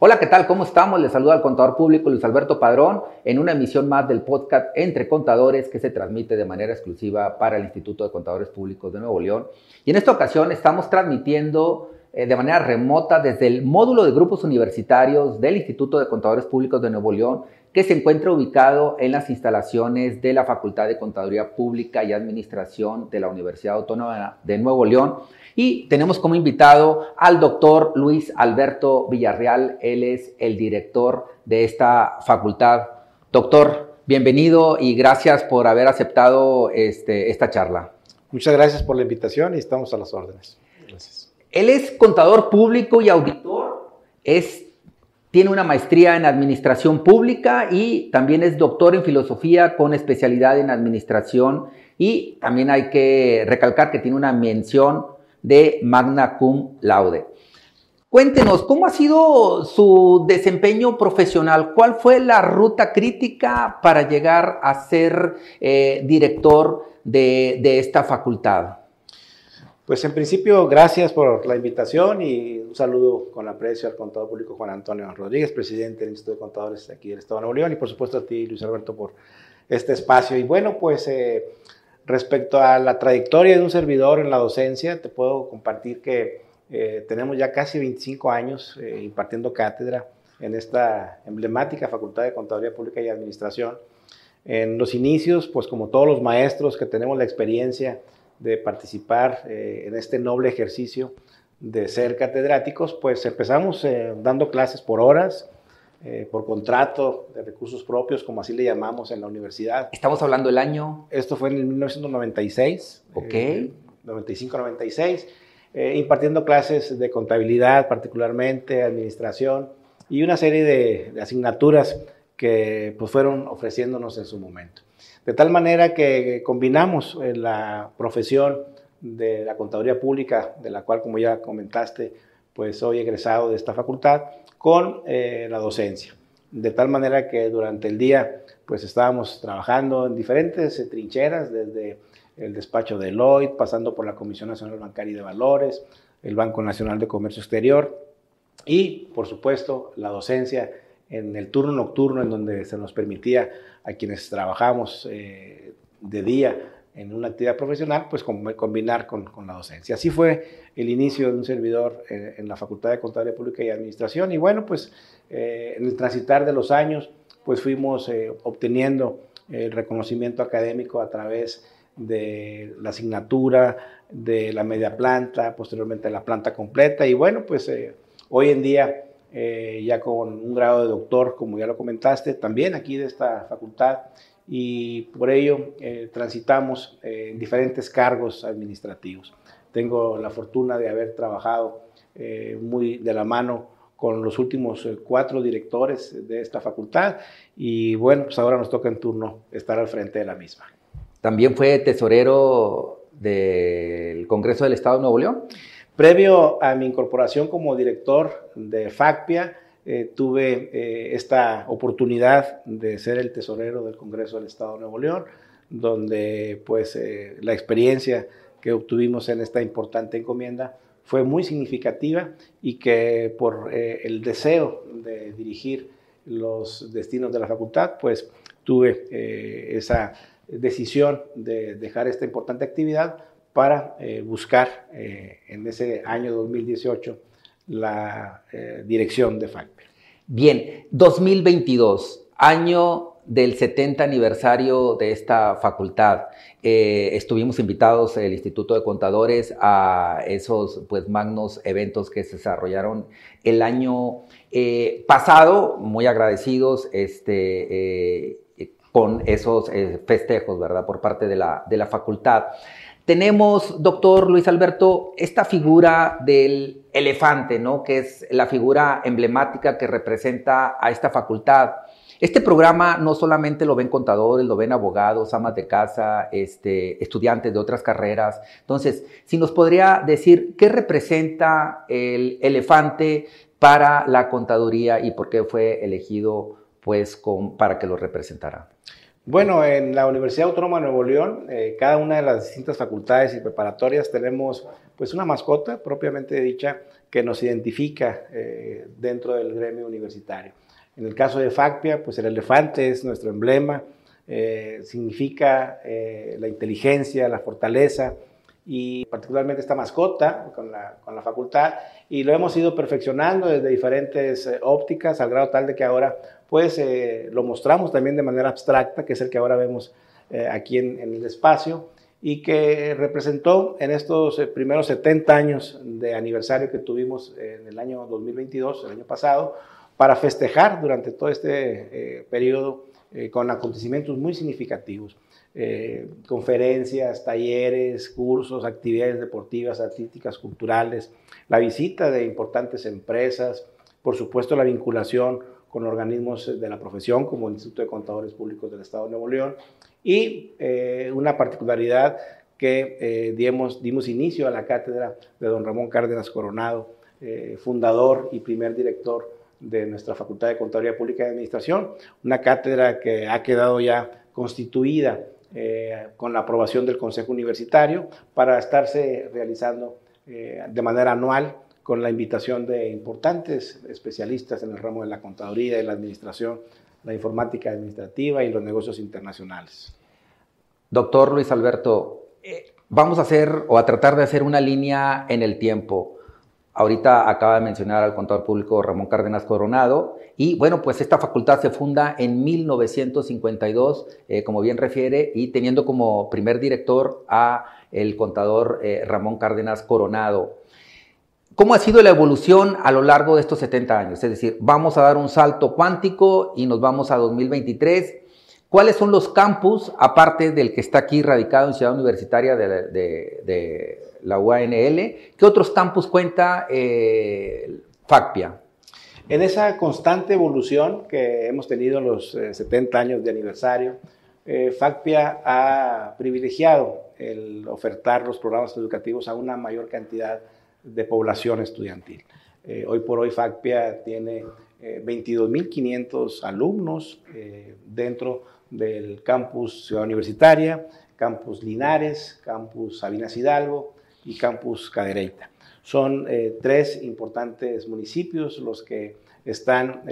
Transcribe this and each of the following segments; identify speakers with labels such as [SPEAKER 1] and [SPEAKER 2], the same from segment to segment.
[SPEAKER 1] Hola, ¿qué tal? ¿Cómo estamos? Les saluda al contador público Luis Alberto Padrón en una emisión más del podcast Entre Contadores que se transmite de manera exclusiva para el Instituto de Contadores Públicos de Nuevo León. Y en esta ocasión estamos transmitiendo eh, de manera remota desde el módulo de grupos universitarios del Instituto de Contadores Públicos de Nuevo León que se encuentra ubicado en las instalaciones de la Facultad de Contaduría Pública y Administración de la Universidad Autónoma de Nuevo León. Y tenemos como invitado al doctor Luis Alberto Villarreal. Él es el director de esta facultad. Doctor, bienvenido y gracias por haber aceptado este, esta charla.
[SPEAKER 2] Muchas gracias por la invitación y estamos a las órdenes. Gracias.
[SPEAKER 1] Él es contador público y auditor. Es, tiene una maestría en administración pública y también es doctor en filosofía con especialidad en administración. Y también hay que recalcar que tiene una mención de Magna Cum Laude. Cuéntenos, ¿cómo ha sido su desempeño profesional? ¿Cuál fue la ruta crítica para llegar a ser eh, director de, esta facultad?
[SPEAKER 2] Pues en principio, gracias por la invitación y un saludo con aprecio al contador público Juan Antonio Rodríguez, presidente del Instituto de Contadores aquí del Estado de Nuevo León, y por supuesto a ti, Luis Alberto, por este espacio. Y bueno, pues eh, Respecto a la trayectoria de un servidor en la docencia, te puedo compartir que eh, tenemos ya casi 25 años eh, impartiendo cátedra en esta emblemática Facultad de Contaduría Pública y Administración. En los inicios, pues como todos los maestros que tenemos la experiencia de participar eh, en este noble ejercicio de ser catedráticos, pues empezamos dando clases por horas, eh, por contrato de recursos propios, como así le llamamos en la universidad.
[SPEAKER 1] Estamos hablando del año.
[SPEAKER 2] Esto fue en 1996.
[SPEAKER 1] Ok.
[SPEAKER 2] 95-96, eh, impartiendo clases de contabilidad, particularmente, administración y una serie de, asignaturas que pues, fueron ofreciéndonos en su momento. De tal manera que combinamos eh, la profesión de la contaduría pública, de la cual, como ya comentaste, pues soy egresado de esta facultad, con eh, la docencia. De tal manera que durante el día pues estábamos trabajando en diferentes eh, trincheras, desde el despacho de Lloyd, pasando por la Comisión Nacional Bancaria y de Valores, el Banco Nacional de Comercio Exterior y, por supuesto, la docencia en el turno nocturno en donde se nos permitía a quienes trabajamos eh, de día en una actividad profesional, pues combinar con, con, la docencia. Así fue el inicio de un servidor eh, en la Facultad de Contabilidad Pública y Administración y bueno, pues eh, en el transitar de los años, pues fuimos eh, obteniendo el reconocimiento académico a través de la asignatura, de la media planta, posteriormente la planta completa y bueno, pues hoy en día ya con un grado de doctor, como ya lo comentaste, también aquí de esta facultad, y por ello eh, transitamos eh, en diferentes cargos administrativos. Tengo la fortuna de haber trabajado eh, muy de la mano con los últimos cuatro directores de esta facultad y bueno, pues ahora nos toca en turno estar al frente de la misma.
[SPEAKER 1] ¿También fue tesorero del Congreso del Estado de Nuevo León?
[SPEAKER 2] Previo a mi incorporación como director de FACPIA, eh, tuve eh, esta oportunidad de ser el tesorero del Congreso del Estado de Nuevo León, donde pues eh, la experiencia que obtuvimos en esta importante encomienda fue muy significativa y que por el deseo de dirigir los destinos de la facultad, pues tuve esa decisión de dejar esta importante actividad para buscar en ese año 2018 la dirección de FACPE.
[SPEAKER 1] Bien, 2022, año del 70 aniversario de esta facultad. Eh, estuvimos invitados el Instituto de Contadores a esos pues magnos eventos que se desarrollaron el año eh, pasado, muy agradecidos este, eh, con esos festejos, ¿verdad? Por parte de la, de la facultad. Tenemos, doctor Luis Alberto, esta figura del elefante, ¿no? Que es la figura emblemática que representa a esta facultad. Este programa no solamente lo ven contadores, lo ven abogados, amas de casa, este, estudiantes de otras carreras. Entonces, si nos podría decir qué representa el elefante para la contaduría y por qué fue elegido pues, para que lo representara.
[SPEAKER 2] Bueno, en la Universidad Autónoma de Nuevo León, eh, cada una de las distintas facultades y preparatorias tenemos pues una mascota propiamente dicha que nos identifica eh, dentro del gremio universitario. En el caso de FACPIA, pues el elefante es nuestro emblema, eh, significa la inteligencia, la fortaleza y particularmente esta mascota con la, con la facultad y lo hemos ido perfeccionando desde diferentes ópticas al grado tal de que ahora pues eh, lo mostramos también de manera abstracta, que es el que ahora vemos eh, aquí en, el espacio, y que representó en estos eh, primeros 70 años de aniversario que tuvimos en el año 2022, el año pasado, para festejar durante todo este periodo con acontecimientos muy significativos. Conferencias, talleres, cursos, actividades deportivas, artísticas, culturales, la visita de importantes empresas, por supuesto la vinculación con organismos de la profesión como el Instituto de Contadores Públicos del Estado de Nuevo León y eh, una particularidad que eh, dimos, dimos, inicio a la cátedra de don Ramón Cárdenas Coronado, eh, fundador y primer director de nuestra Facultad de Contaduría Pública y Administración, una cátedra que ha quedado ya constituida con la aprobación del Consejo Universitario para estarse realizando de manera anual con la invitación de importantes especialistas en el ramo de la contaduría y la administración, la informática administrativa y los negocios internacionales.
[SPEAKER 1] Doctor Luis Alberto, eh, vamos a hacer o a tratar de hacer una línea en el tiempo. Ahorita acaba de mencionar al contador público Ramón Cárdenas Coronado y bueno, pues esta facultad se funda en 1952, eh, como bien refiere, y teniendo como primer director a el contador eh, Ramón Cárdenas Coronado. ¿Cómo ha sido la evolución a lo largo de estos 70 años? Es decir, vamos a dar un salto cuántico y nos vamos a 2023. ¿Cuáles son los campus, aparte del que está aquí radicado en Ciudad Universitaria de, la UANL? ¿Qué otros campus cuenta eh, FACPIA?
[SPEAKER 2] En esa constante evolución que hemos tenido en los 70 eh, años de aniversario, eh, FACPIA ha privilegiado el ofertar los programas educativos a una mayor cantidad de población estudiantil. Hoy por hoy FACPIA tiene 22.500 eh, alumnos eh, dentro del campus Ciudad Universitaria, campus Linares, campus Sabinas Hidalgo y campus Cadereyta. Son tres importantes municipios los que están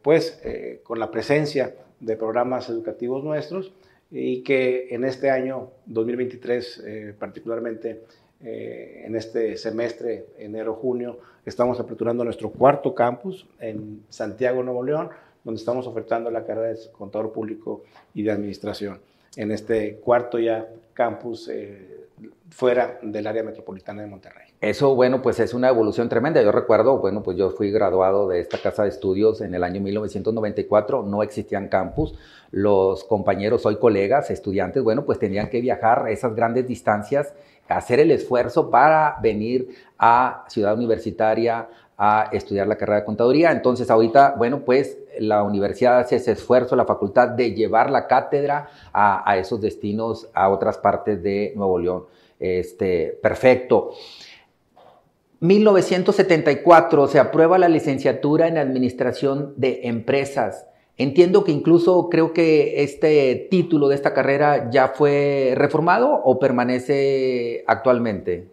[SPEAKER 2] pues con la presencia de programas educativos nuestros y que en este año 2023 particularmente eh, en este semestre, enero-junio, estamos aperturando nuestro cuarto campus en Santiago, Nuevo León, donde estamos ofertando la carrera de contador público y de administración. En este cuarto ya campus eh, fuera del área metropolitana de Monterrey.
[SPEAKER 1] Eso, bueno, pues es una evolución tremenda. Yo recuerdo, bueno, pues yo fui graduado de esta casa de estudios en el año 1994, no existían campus. Los compañeros, hoy colegas, estudiantes, bueno, pues tenían que viajar esas grandes distancias hacer el esfuerzo para venir a Ciudad Universitaria a estudiar la carrera de contaduría. Entonces, ahorita, bueno, pues la universidad hace ese esfuerzo, la facultad, de llevar la cátedra a, esos destinos, a otras partes de Nuevo León. Este, perfecto. 1974 se aprueba la licenciatura en Administración de Empresas. Entiendo que incluso creo que este título de esta carrera ya fue reformado o permanece actualmente.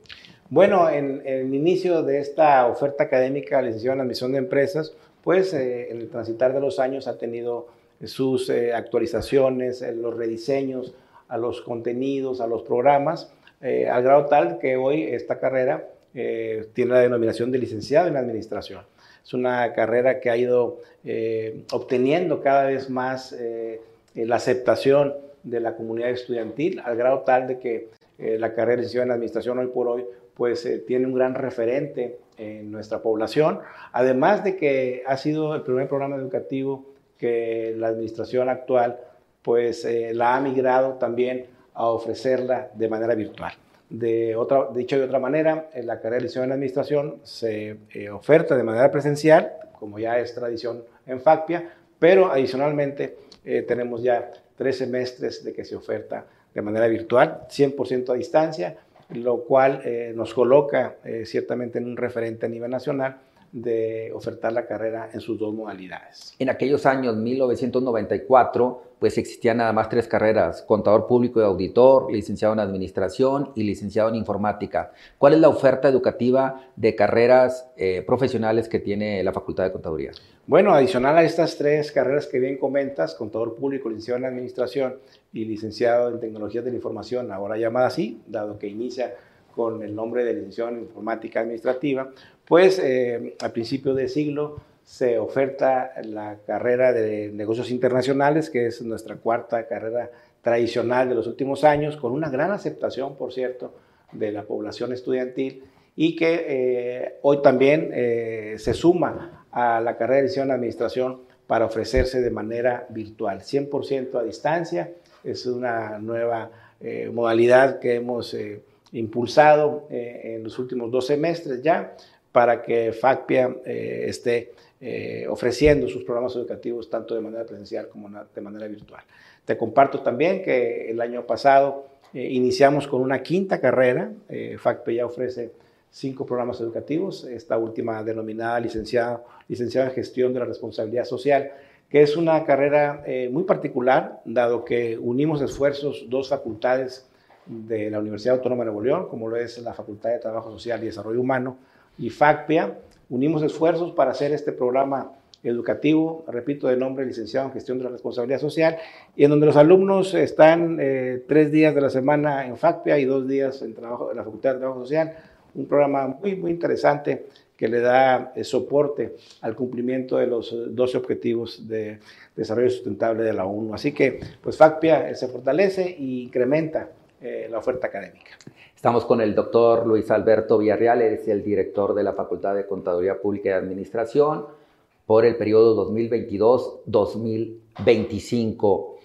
[SPEAKER 2] Bueno, en, el inicio de esta oferta académica, licenciada en admisión de empresas, pues eh, en el transitar de los años ha tenido sus eh, actualizaciones, eh, los rediseños a los contenidos, a los programas, al grado tal que hoy esta carrera tiene la denominación de licenciado en administración. Es una carrera que ha ido eh, obteniendo cada vez más eh, la aceptación de la comunidad estudiantil, al grado tal de que eh, la carrera de licenciado en administración hoy por hoy pues tiene un gran referente en nuestra población, además de que ha sido el primer programa educativo que la administración actual pues la ha migrado también a ofrecerla de manera virtual. De otra, dicho de otra manera, la carrera de licenciado en administración se eh, oferta de manera presencial, como ya es tradición en FACPIA, pero adicionalmente eh, tenemos ya tres semestres de que se oferta de manera virtual, 100% a distancia, lo cual eh, nos coloca ciertamente en un referente a nivel nacional de ofertar la carrera en sus dos modalidades.
[SPEAKER 1] En aquellos años, 1994, pues existían nada más tres carreras, contador público y auditor, licenciado en administración y licenciado en informática. ¿Cuál es la oferta educativa de carreras eh, profesionales que tiene la Facultad de Contaduría?
[SPEAKER 2] Bueno, adicional a estas tres carreras que bien comentas, contador público, licenciado en administración y licenciado en tecnologías de la información, ahora llamada así, dado que inicia con el nombre de licenciado en informática administrativa, pues eh, a principios de siglo se oferta la carrera de negocios internacionales, que es nuestra cuarta carrera tradicional de los últimos años, con una gran aceptación, por cierto, de la población estudiantil y que eh, hoy también eh, se suma a la carrera de en administración para ofrecerse de manera virtual, 100% a distancia. Es una nueva modalidad que hemos impulsado en los últimos dos semestres ya para que FACPIA eh, esté eh, ofreciendo sus programas educativos tanto de manera presencial como de manera virtual. Te comparto también que el año pasado eh, iniciamos con una quinta carrera. FACPIA ya ofrece cinco programas educativos, esta última denominada licenciado, licenciado en Gestión de la Responsabilidad Social, que es una carrera muy particular, dado que unimos esfuerzos dos facultades de la Universidad Autónoma de Nuevo León, como lo es la Facultad de Trabajo Social y Desarrollo Humano, y FACPIA, unimos esfuerzos para hacer este programa educativo, repito, de nombre licenciado en gestión de la responsabilidad social, y en donde los alumnos están eh, tres días de la semana en FACPIA y dos días en, trabajo, en la Facultad de Trabajo Social, un programa muy, muy interesante que le da eh, soporte al cumplimiento de los 12 objetivos de desarrollo sustentable de la ONU. Así que, pues FACPIA se fortalece e incrementa eh, la oferta académica.
[SPEAKER 1] Estamos con el doctor Luis Alberto Villarreal, es el director de la Facultad de Contaduría Pública y Administración por el periodo 2022-2025.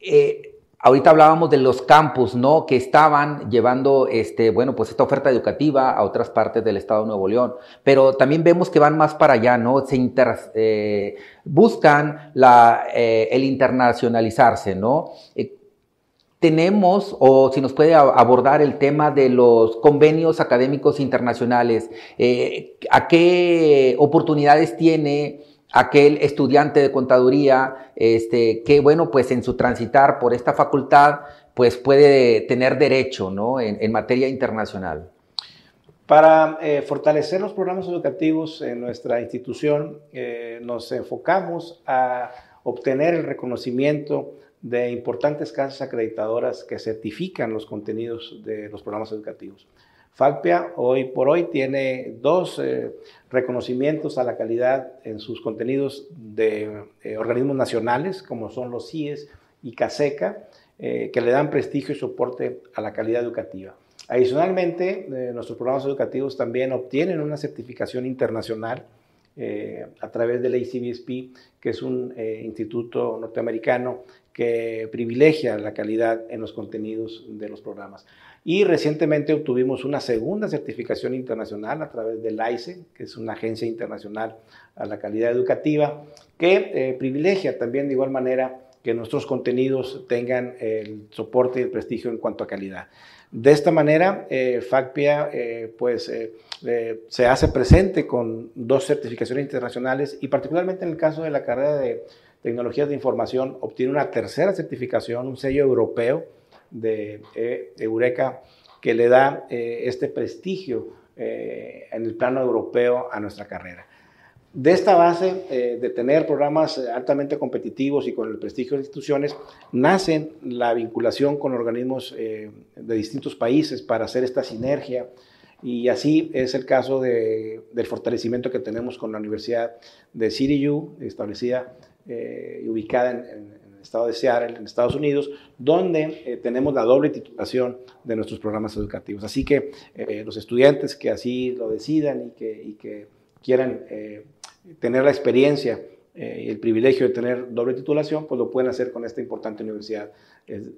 [SPEAKER 1] Eh, ahorita hablábamos de los campus, ¿no? Que estaban llevando, este, bueno, pues esta oferta educativa a otras partes del Estado de Nuevo León, pero también vemos que van más para allá, ¿no? Se eh, buscan el internacionalizarse, ¿no? Tenemos, o si nos puede abordar el tema de los convenios académicos internacionales, eh, a qué oportunidades tiene aquel estudiante de contaduría, este, que bueno, pues en su transitar por esta facultad, pues puede tener derecho, ¿no? En, materia internacional.
[SPEAKER 2] Para eh, fortalecer los programas educativos en nuestra institución, eh, nos enfocamos a obtener el reconocimiento de importantes casas acreditadoras que certifican los contenidos de los programas educativos. FACPIA hoy por hoy tiene dos eh, reconocimientos a la calidad en sus contenidos de eh, organismos nacionales, como son los CIES y CASECA, eh, que le dan prestigio y soporte a la calidad educativa. Adicionalmente, nuestros programas educativos también obtienen una certificación internacional a través del ACBSP, que es un instituto norteamericano que privilegia la calidad en los contenidos de los programas. Y recientemente obtuvimos una segunda certificación internacional a través del AICE, que es una agencia internacional a la calidad educativa, que eh, privilegia también de igual manera que nuestros contenidos tengan el soporte y el prestigio en cuanto a calidad. De esta manera, eh, FACPIA eh, pues, se hace presente con dos certificaciones internacionales y particularmente en el caso de la carrera de tecnologías de información, obtiene una tercera certificación, un sello europeo de, eh, Eureka, que le da eh, este prestigio eh, en el plano europeo a nuestra carrera. De esta base de tener programas altamente competitivos y con el prestigio de instituciones, nace la vinculación con organismos de distintos países para hacer esta sinergia y así es el caso del fortalecimiento que tenemos con la Universidad de CityU, establecida eh, ubicada en, el estado de Seattle, en Estados Unidos, donde eh, tenemos la doble titulación de nuestros programas educativos. Así que eh, los estudiantes que así lo decidan y y que quieran tener la experiencia y el privilegio de tener doble titulación, pues lo pueden hacer con esta importante universidad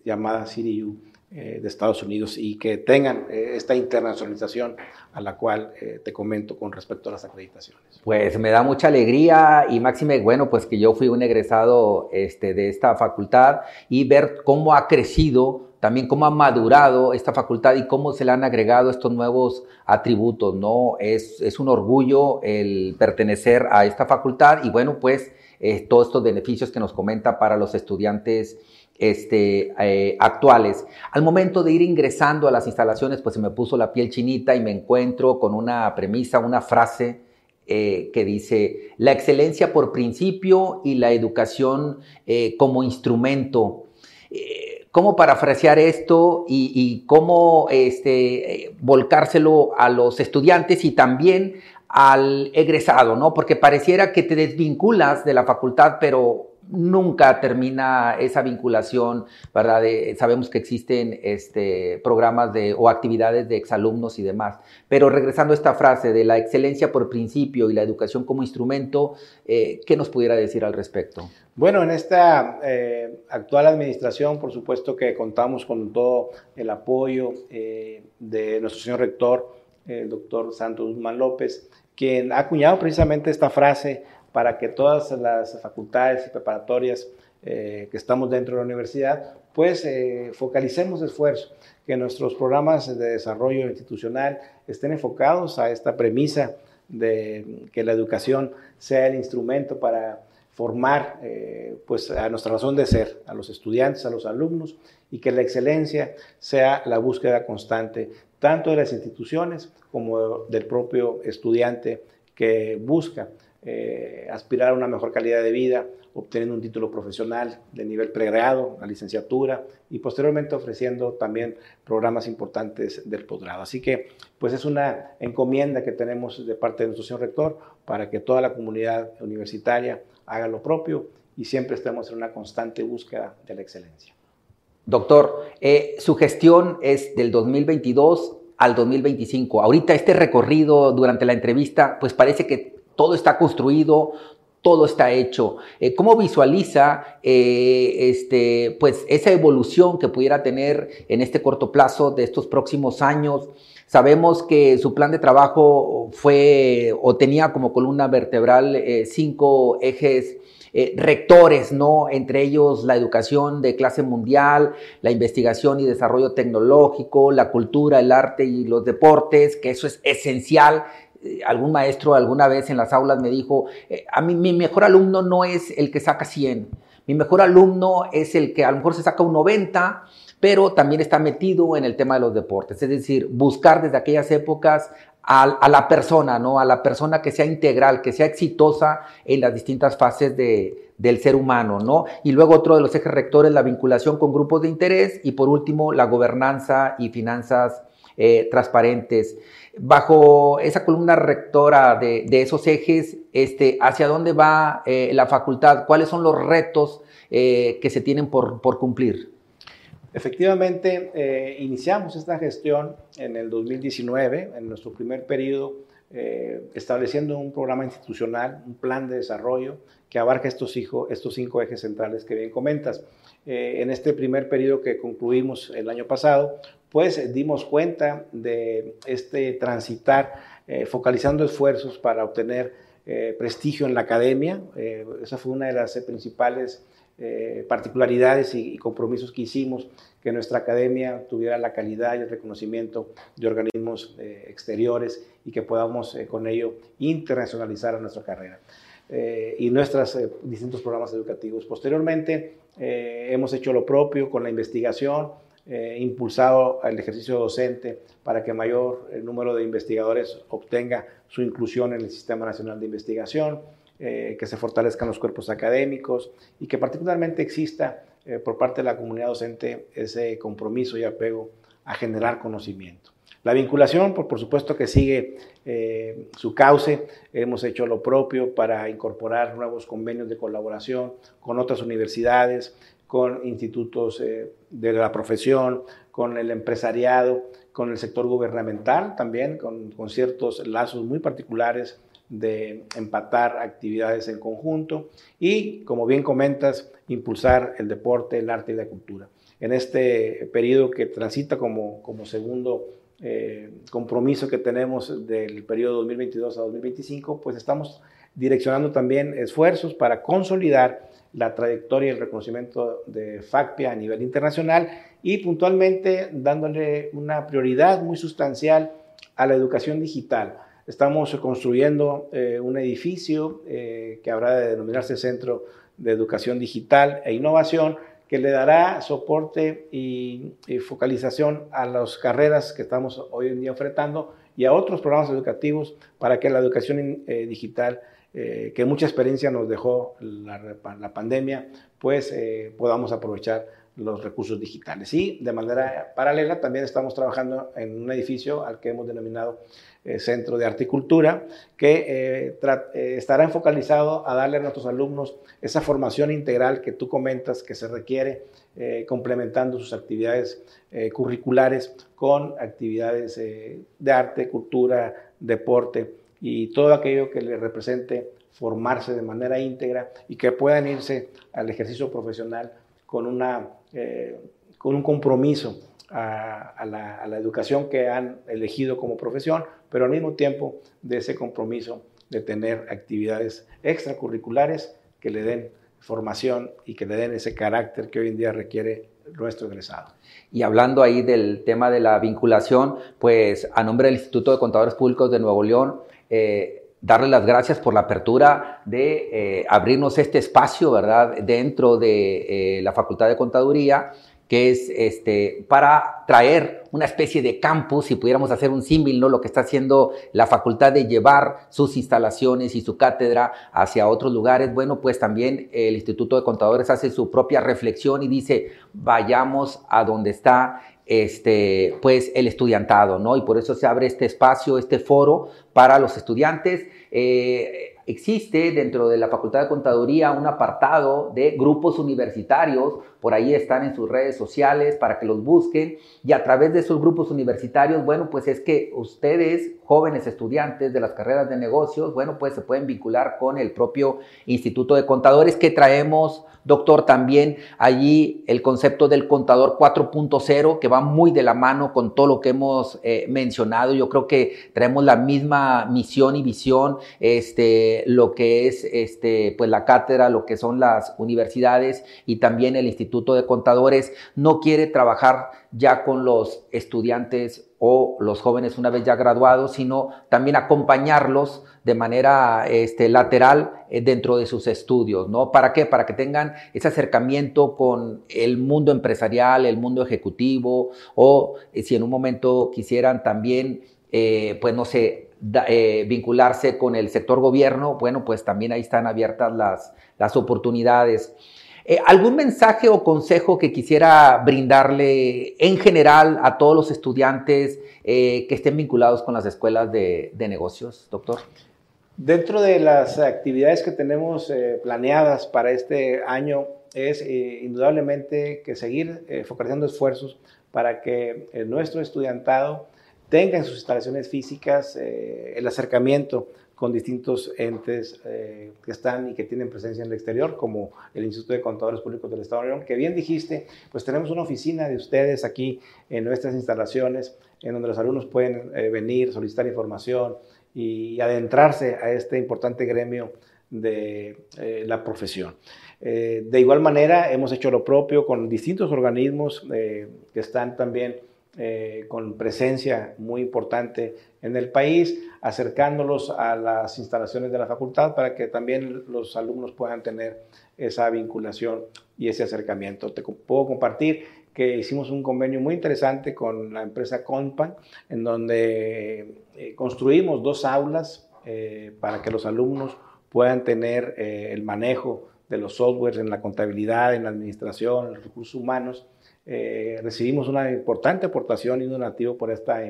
[SPEAKER 2] llamada CityU eh, de Estados Unidos y que tengan eh, esta internacionalización a la cual eh, te comento con respecto a las acreditaciones.
[SPEAKER 1] Pues me da mucha alegría y máxime, bueno, pues que yo fui un egresado este, de esta facultad y ver cómo ha crecido también cómo ha madurado esta facultad y cómo se le han agregado estos nuevos atributos, ¿no? Es, es un orgullo el pertenecer a esta facultad y bueno, pues eh, todos estos beneficios que nos comenta para los estudiantes este, eh, actuales. Al momento de ir ingresando a las instalaciones, pues se me puso la piel chinita y me encuentro con una premisa, una frase eh, que dice, la excelencia por principio y la educación como instrumento. ¿Cómo parafrasear esto y, cómo este, volcárselo a los estudiantes y también al egresado, ¿no? Porque pareciera que te desvinculas de la facultad, pero nunca termina esa vinculación, ¿verdad? sabemos que existen este, programas de, o actividades de exalumnos y demás. Pero regresando a esta frase de la excelencia por principio y la educación como instrumento, eh, ¿qué nos pudiera decir al respecto?
[SPEAKER 2] Bueno, en esta eh, actual administración, por supuesto que contamos con todo el apoyo eh, de nuestro señor rector, el doctor Santos Guzmán López, quien ha acuñado precisamente esta frase para que todas las facultades y preparatorias eh, que estamos dentro de la universidad, pues eh, focalicemos esfuerzos, que nuestros programas de desarrollo institucional estén enfocados a esta premisa de que la educación sea el instrumento para formar eh, pues a nuestra razón de ser, a los estudiantes, a los alumnos, y que la excelencia sea la búsqueda constante tanto de las instituciones como del propio estudiante que busca eh, aspirar a una mejor calidad de vida, obteniendo un título profesional de nivel pregrado, la licenciatura y posteriormente ofreciendo también programas importantes del posgrado. Así que pues es una encomienda que tenemos de parte de nuestro señor rector para que toda la comunidad universitaria haga lo propio y siempre estemos en una constante búsqueda de la excelencia.
[SPEAKER 1] Doctor, eh, su gestión es del 2022 al 2025. Ahorita este recorrido durante la entrevista, pues parece que todo está construido, todo está hecho. Eh, ¿Cómo visualiza eh, este, pues, esa evolución que pudiera tener en este corto plazo de estos próximos años? Sabemos que su plan de trabajo fue o tenía como columna vertebral eh, cinco ejes rectores, ¿no? Entre ellos la educación de clase mundial, la investigación y desarrollo tecnológico, la cultura, el arte y los deportes, que eso es esencial algún maestro alguna vez en las aulas me dijo, eh, a mí mi mejor alumno no es el que saca 100, mi mejor alumno es el que a lo mejor se saca un 90, pero también está metido en el tema de los deportes, es decir, buscar desde aquellas épocas a, la persona, ¿no? A la persona que sea integral, que sea exitosa en las distintas fases de, del ser humano, ¿no? Y luego otro de los ejes rectores, la vinculación con grupos de interés y por último, la gobernanza y finanzas eh, transparentes. Bajo esa columna rectora de, esos ejes, este, ¿hacia dónde va eh, la facultad? ¿Cuáles son los retos eh, que se tienen por, cumplir?
[SPEAKER 2] Efectivamente, iniciamos esta gestión en el 2019, en nuestro primer periodo, estableciendo un programa institucional, un plan de desarrollo que abarca estos, estos cinco ejes centrales que bien comentas. en este primer periodo que concluimos el año pasado, pues dimos cuenta de este transitar, eh, focalizando esfuerzos para obtener eh, prestigio en la academia. Eh, esa fue una de las principales particularidades y, compromisos que hicimos, que nuestra academia tuviera la calidad y el reconocimiento de organismos exteriores y que podamos con ello internacionalizar nuestra carrera. y nuestros distintos programas educativos. Posteriormente, hemos hecho lo propio con la investigación, eh, impulsado el ejercicio docente para que mayor eh, número de investigadores obtenga su inclusión en el Sistema Nacional de Investigación, eh, que se fortalezcan los cuerpos académicos y que particularmente exista por parte de la comunidad docente ese compromiso y apego a generar conocimiento. La vinculación, por, por supuesto que sigue su cauce. Hemos hecho lo propio para incorporar nuevos convenios de colaboración con otras universidades, con institutos eh, de la profesión, con el empresariado, con el sector gubernamental también, con, ciertos lazos muy particulares de empatar actividades en conjunto y, como bien comentas, impulsar el deporte, el arte y la cultura. En este periodo que transita como, como segundo eh, compromiso que tenemos del periodo 2022 a 2025, pues estamos direccionando también esfuerzos para consolidar la trayectoria y el reconocimiento de FACPIA a nivel internacional y puntualmente dándole una prioridad muy sustancial a la educación digital. Estamos construyendo eh, un edificio eh, que habrá de denominarse Centro de Educación Digital e Innovación, que le dará soporte y, focalización a las carreras que estamos hoy en día enfrentando y a otros programas educativos para que la educación eh, digital, que mucha experiencia nos dejó la, pandemia, pues podamos aprovechar los recursos digitales. Y de manera paralela también estamos trabajando en un edificio al que hemos denominado eh, Centro de Arte y Cultura, que eh, eh, estará focalizado a darle a nuestros alumnos esa formación integral que tú comentas que se requiere, complementando sus actividades curriculares con actividades de arte, cultura, deporte y todo aquello que le represente formarse de manera íntegra y que puedan irse al ejercicio profesional con, una, con un compromiso a, la, educación que han elegido como profesión, pero al mismo tiempo de ese compromiso de tener actividades extracurriculares que le den formación y que le den ese carácter que hoy en día requiere nuestro egresado.
[SPEAKER 1] Y hablando ahí del tema de la vinculación, pues a nombre del Instituto de Contadores Públicos de Nuevo León, eh, darle las gracias por la apertura de eh, abrirnos este espacio, ¿verdad?, dentro de eh, la Facultad de Contaduría que es este, para traer una especie de campus, si pudiéramos hacer un símil, ¿no? lo que está haciendo la facultad de llevar sus instalaciones y su cátedra hacia otros lugares. Bueno, pues también el Instituto de Contadores hace su propia reflexión y dice, vayamos a donde está este, pues el estudiantado, ¿no? Y por eso se abre este espacio, este foro para los estudiantes. Eh, existe dentro de la Facultad de Contaduría un apartado de grupos universitarios, por ahí están en sus redes sociales para que los busquen y a través de esos grupos universitarios, bueno, pues es que ustedes, jóvenes estudiantes de las carreras de negocios, bueno, pues se pueden vincular con el propio Instituto de Contadores que traemos Doctor, también allí el concepto del contador 4.0 que va muy de la mano con todo lo que hemos eh, mencionado. Yo creo que traemos la misma misión y visión, este, lo que es este, pues la cátedra, lo que son las universidades y también el Instituto de Contadores no quiere trabajar ya con los estudiantes o los jóvenes una vez ya graduados, sino también acompañarlos de manera este, lateral eh, dentro de sus estudios, ¿no? ¿Para qué? Para que tengan ese acercamiento con el mundo empresarial, el mundo ejecutivo, o eh, si en un momento quisieran también, eh, pues no sé, vincularse con el sector gobierno, bueno, pues también ahí están abiertas las, las oportunidades. Eh, ¿Algún mensaje o consejo que quisiera brindarle en general a todos los estudiantes eh, que estén vinculados con las escuelas de, negocios, doctor?
[SPEAKER 2] Dentro de las actividades que tenemos eh, planeadas para este año es indudablemente que seguir focalizando esfuerzos para que nuestro estudiantado tenga en sus instalaciones físicas el acercamiento con distintos entes eh, que están y que tienen presencia en el exterior, como el Instituto de Contadores Públicos del Estado de León, que bien dijiste, pues tenemos una oficina de ustedes aquí en nuestras instalaciones, en donde los alumnos pueden eh, venir, solicitar información y adentrarse a este importante gremio de eh, la profesión. de igual manera, hemos hecho lo propio con distintos organismos que están también eh, con presencia muy importante en el país, acercándolos a las instalaciones de la facultad para que también los alumnos puedan tener esa vinculación y ese acercamiento. Te puedo compartir que hicimos un convenio muy interesante con la empresa Compan, en donde eh, construimos dos aulas eh, para que los alumnos puedan tener el manejo de los softwares en la contabilidad, en la administración, en los recursos humanos, eh, recibimos una importante aportación y donativo por esta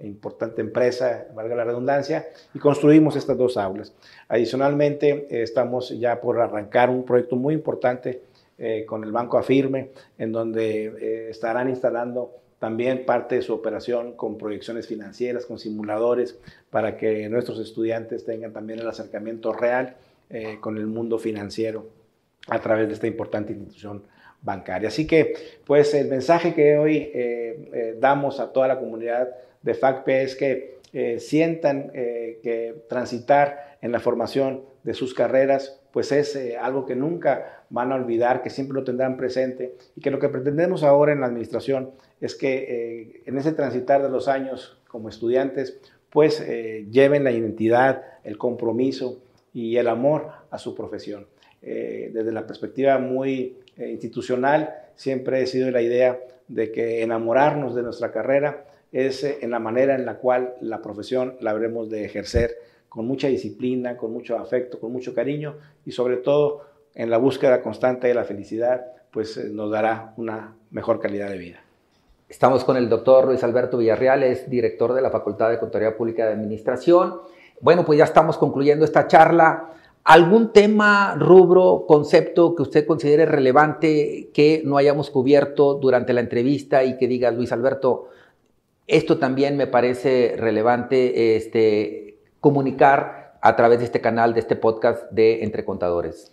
[SPEAKER 2] importante empresa, valga la redundancia, y construimos estas dos aulas. Adicionalmente, eh, estamos ya por arrancar un proyecto muy importante eh, con el Banco Afirme, en donde estarán instalando también parte de su operación con proyecciones financieras, con simuladores, para que nuestros estudiantes tengan también el acercamiento real con el mundo financiero a través de esta importante institución bancaria. Así que, pues el mensaje que hoy eh, eh, damos a toda la comunidad de FACPE es que eh, sientan que transitar en la formación de sus carreras pues es algo que nunca van a olvidar, que siempre lo tendrán presente y que lo que pretendemos ahora en la administración es que en ese transitar de los años como estudiantes, pues lleven la identidad, el compromiso y el amor a su profesión. desde la perspectiva muy institucional, siempre he sido la idea de que enamorarnos de nuestra carrera es en la manera en la cual la profesión la habremos de ejercer con mucha disciplina, con mucho afecto, con mucho cariño y sobre todo en la búsqueda constante de la felicidad, pues eh, nos dará una mejor calidad de vida.
[SPEAKER 1] Estamos con el doctor Luis Alberto Villarreal, es director de la Facultad de Contaduría Pública de Administración. Bueno, pues ya estamos concluyendo esta charla. ¿Algún tema, rubro, concepto que usted considere relevante que no hayamos cubierto durante la entrevista y que diga, Luis Alberto, esto también me parece relevante este, comunicar a través de este canal, de este podcast de Entre Contadores?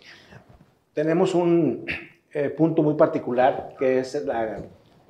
[SPEAKER 2] Tenemos un eh, punto muy particular que es la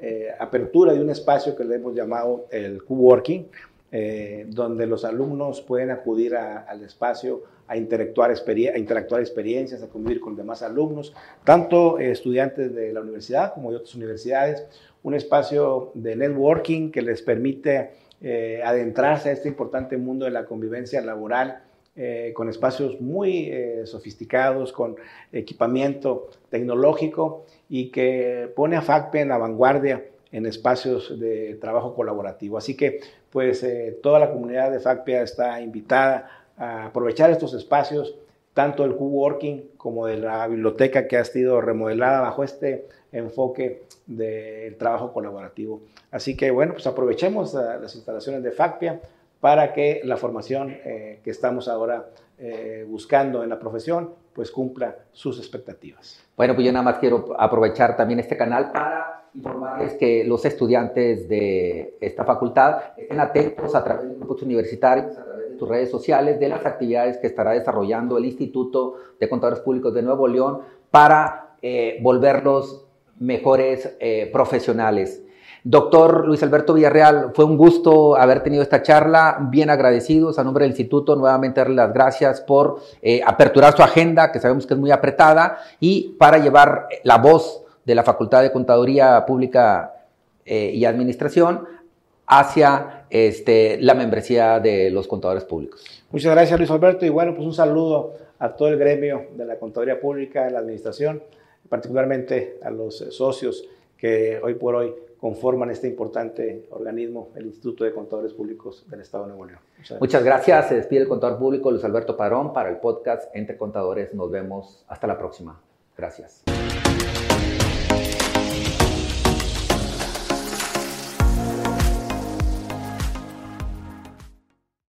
[SPEAKER 2] eh, apertura de un espacio que le hemos llamado el co-working, eh, donde los alumnos pueden acudir al espacio a interactuar, a interactuar experiencias, a convivir con demás alumnos, tanto estudiantes de la universidad como de otras universidades, un espacio de networking que les permite eh, adentrarse a este importante mundo de la convivencia laboral eh, con espacios muy eh, sofisticados, con equipamiento tecnológico y que pone a FACPE en la vanguardia en espacios de trabajo colaborativo. Así que, pues, toda la comunidad de FACPE está invitada a aprovechar estos espacios, tanto del co-working como de la biblioteca que ha sido remodelada bajo este enfoque del trabajo colaborativo. Así que bueno, pues aprovechemos las instalaciones de FACPIA para que la formación eh, que estamos ahora eh, buscando en la profesión pues cumpla sus expectativas.
[SPEAKER 1] Bueno, pues yo nada más quiero aprovechar también este canal para informarles que los estudiantes de esta facultad estén atentos a través de grupos universitarios, a través de sus redes sociales, de las actividades que estará desarrollando el Instituto de Contadores Públicos de Nuevo León para eh, volverlos mejores eh, profesionales. Doctor Luis Alberto Villarreal, fue un gusto haber tenido esta charla, bien agradecidos a nombre del instituto, nuevamente darle las gracias por eh, aperturar su agenda, que sabemos que es muy apretada, y para llevar la voz de la Facultad de Contaduría Pública eh, y Administración hacia este, la membresía de los contadores públicos.
[SPEAKER 2] Muchas gracias Luis Alberto y bueno, pues un saludo a todo el gremio de la Contaduría Pública, de la Administración particularmente a los socios que hoy por hoy conforman este importante organismo, el Instituto de Contadores Públicos del Estado de Nuevo León.
[SPEAKER 1] Muchas gracias. Se despide el contador público Luis Alberto Padrón para el podcast Entre Contadores. Nos vemos hasta la próxima. Gracias.